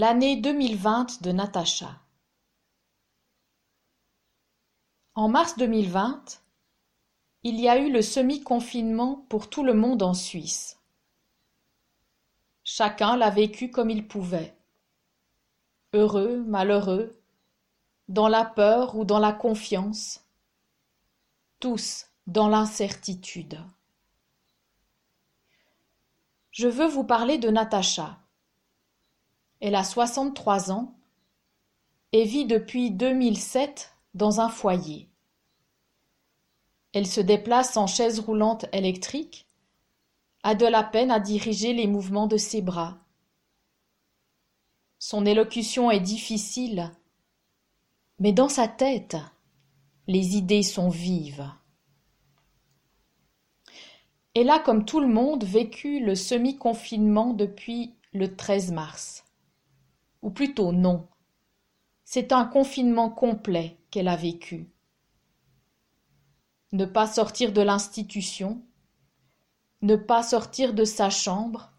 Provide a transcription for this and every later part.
L'année 2020 de Natacha. En mars 2020, il y a eu le semi-confinement pour tout le monde en Suisse. Chacun l'a vécu comme il pouvait. Heureux, malheureux, dans la peur ou dans la confiance, tous dans l'incertitude. Je veux vous parler de Natacha. Elle a soixante-trois ans et vit depuis 2007 dans un foyer. Elle se déplace en chaise roulante électrique, a de la peine à diriger les mouvements de ses bras. Son élocution est difficile, mais dans sa tête, les idées sont vives. Elle a, comme tout le monde, vécu le semi-confinement depuis le 13 mars. Ou plutôt non. C'est un confinement complet qu'elle a vécu. Ne pas sortir de l'institution, ne pas sortir de sa chambre,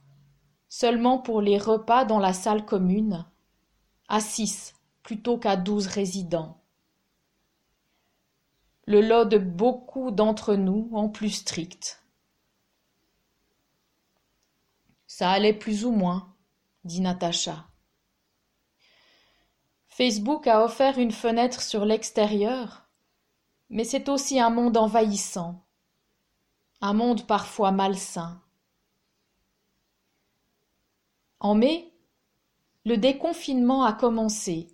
seulement pour les repas dans la salle commune, à six plutôt qu'à douze résidents. Le lot de beaucoup d'entre nous en plus strict. Ça allait plus ou moins, dit Natacha. Facebook a offert une fenêtre sur l'extérieur, mais c'est aussi un monde envahissant, un monde parfois malsain. En mai, le déconfinement a commencé,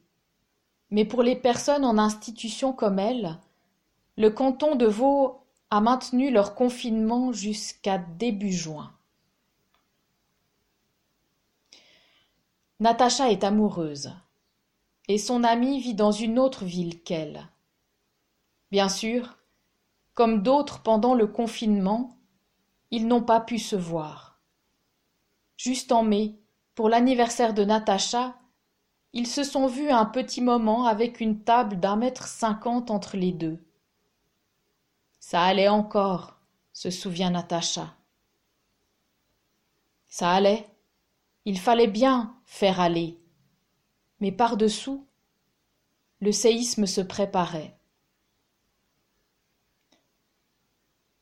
mais pour les personnes en institution comme elle, le canton de Vaud a maintenu leur confinement jusqu'à début juin. Natacha est amoureuse et son amie vit dans une autre ville qu'elle. Bien sûr, comme d'autres pendant le confinement, ils n'ont pas pu se voir. Juste en mai, pour l'anniversaire de Natacha, ils se sont vus un petit moment avec une table d'un mètre cinquante entre les deux. Ça allait encore, se souvient Natacha. Ça allait. Il fallait bien faire aller mais par-dessous, le séisme se préparait.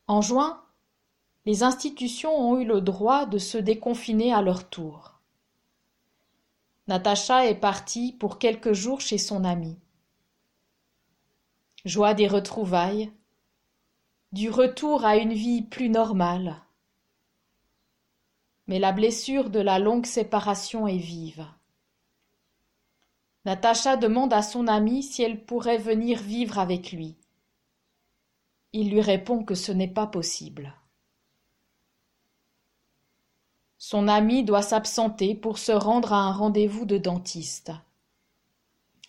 En juin, les institutions ont eu le droit de se déconfiner à leur tour. Natacha est partie pour quelques jours chez son amie. Joie des retrouvailles, du retour à une vie plus normale. Mais la blessure de la longue séparation est vive. Natacha demande à son ami si elle pourrait venir vivre avec lui. Il lui répond que ce n'est pas possible. Son ami doit s'absenter pour se rendre à un rendez-vous de dentiste.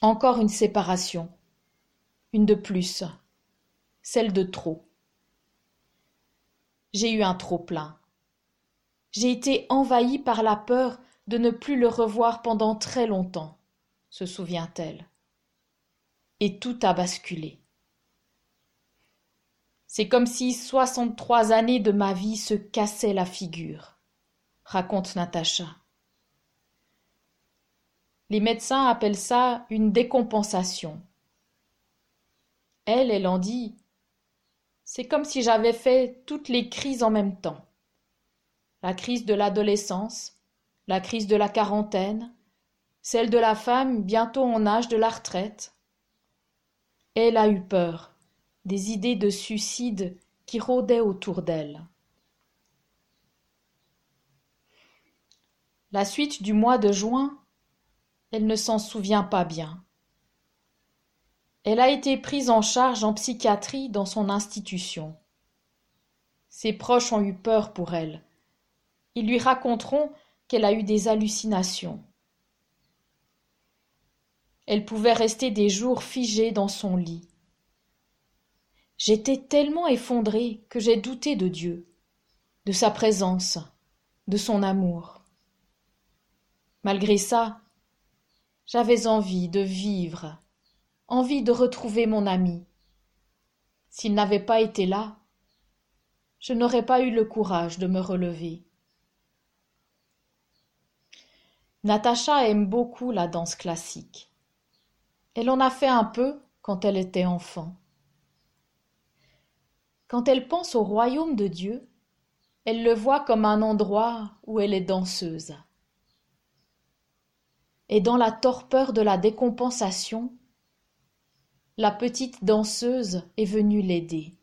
Encore une séparation. Une de plus. Celle de trop. J'ai eu un trop-plein. J'ai été envahie par la peur de ne plus le revoir pendant très longtemps se souvient-elle. Et tout a basculé. C'est comme si soixante-trois années de ma vie se cassaient la figure, raconte Natacha. Les médecins appellent ça une décompensation. Elle, elle en dit C'est comme si j'avais fait toutes les crises en même temps. La crise de l'adolescence, la crise de la quarantaine, celle de la femme bientôt en âge de la retraite. Elle a eu peur, des idées de suicide qui rôdaient autour d'elle. La suite du mois de juin, elle ne s'en souvient pas bien. Elle a été prise en charge en psychiatrie dans son institution. Ses proches ont eu peur pour elle. Ils lui raconteront qu'elle a eu des hallucinations. Elle pouvait rester des jours figée dans son lit. J'étais tellement effondrée que j'ai douté de Dieu, de sa présence, de son amour. Malgré ça, j'avais envie de vivre, envie de retrouver mon ami. S'il n'avait pas été là, je n'aurais pas eu le courage de me relever. Natacha aime beaucoup la danse classique. Elle en a fait un peu quand elle était enfant. Quand elle pense au royaume de Dieu, elle le voit comme un endroit où elle est danseuse. Et dans la torpeur de la décompensation, la petite danseuse est venue l'aider.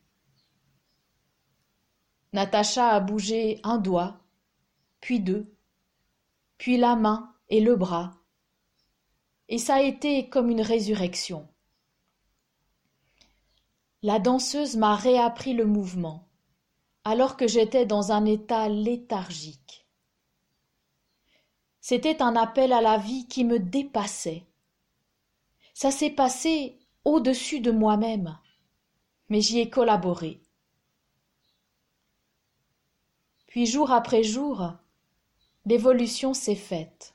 Natacha a bougé un doigt, puis deux, puis la main et le bras, et ça a été comme une résurrection. La danseuse m'a réappris le mouvement, alors que j'étais dans un état léthargique. C'était un appel à la vie qui me dépassait. Ça s'est passé au-dessus de moi-même, mais j'y ai collaboré. Puis jour après jour, l'évolution s'est faite.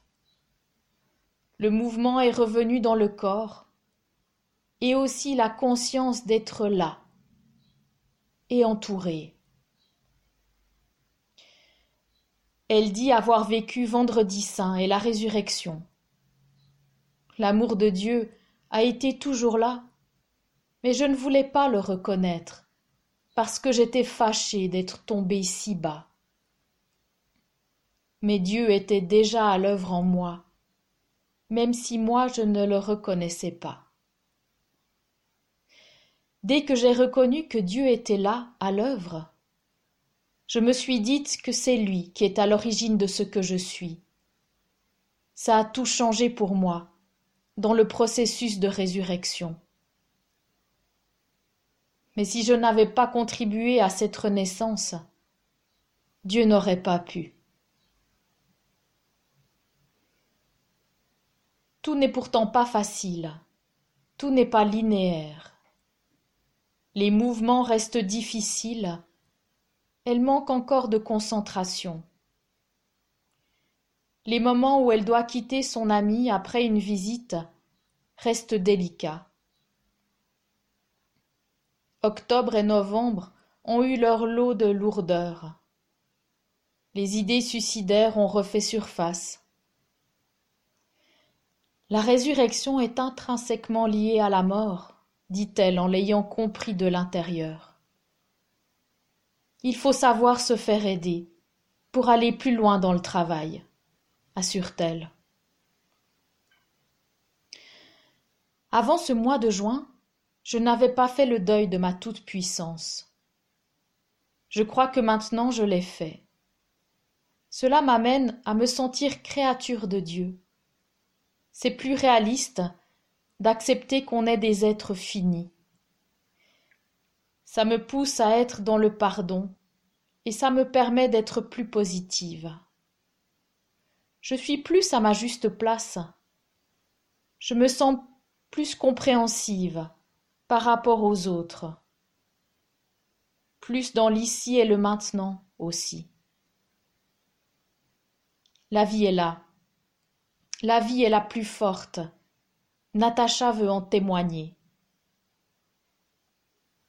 Le mouvement est revenu dans le corps, et aussi la conscience d'être là et entouré. Elle dit avoir vécu vendredi saint et la résurrection. L'amour de Dieu a été toujours là, mais je ne voulais pas le reconnaître, parce que j'étais fâchée d'être tombée si bas. Mais Dieu était déjà à l'œuvre en moi, même si moi je ne le reconnaissais pas. Dès que j'ai reconnu que Dieu était là, à l'œuvre, je me suis dite que c'est lui qui est à l'origine de ce que je suis. Ça a tout changé pour moi, dans le processus de résurrection. Mais si je n'avais pas contribué à cette renaissance, Dieu n'aurait pas pu. Tout n'est pourtant pas facile, tout n'est pas linéaire. Les mouvements restent difficiles, elle manque encore de concentration. Les moments où elle doit quitter son ami après une visite restent délicats. Octobre et novembre ont eu leur lot de lourdeur. Les idées suicidaires ont refait surface. La résurrection est intrinsèquement liée à la mort, dit-elle en l'ayant compris de l'intérieur. Il faut savoir se faire aider pour aller plus loin dans le travail, assure-t-elle. Avant ce mois de juin, je n'avais pas fait le deuil de ma toute-puissance. Je crois que maintenant je l'ai fait. Cela m'amène à me sentir créature de Dieu, c'est plus réaliste d'accepter qu'on est des êtres finis. Ça me pousse à être dans le pardon et ça me permet d'être plus positive. Je suis plus à ma juste place. Je me sens plus compréhensive par rapport aux autres. Plus dans l'ici et le maintenant aussi. La vie est là la vie est la plus forte. Natacha veut en témoigner.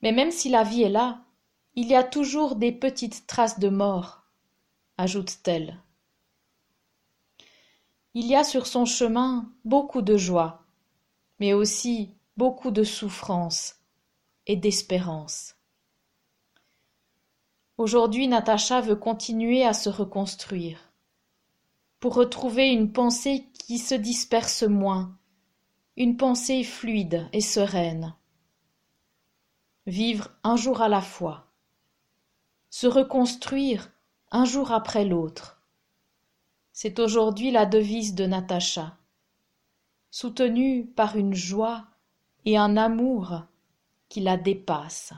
Mais même si la vie est là, il y a toujours des petites traces de mort, ajoute-t-elle. Il y a sur son chemin beaucoup de joie, mais aussi beaucoup de souffrance et d'espérance. Aujourd'hui, Natacha veut continuer à se reconstruire pour retrouver une pensée qui se disperse moins, une pensée fluide et sereine. Vivre un jour à la fois, se reconstruire un jour après l'autre. C'est aujourd'hui la devise de Natacha, soutenue par une joie et un amour qui la dépassent.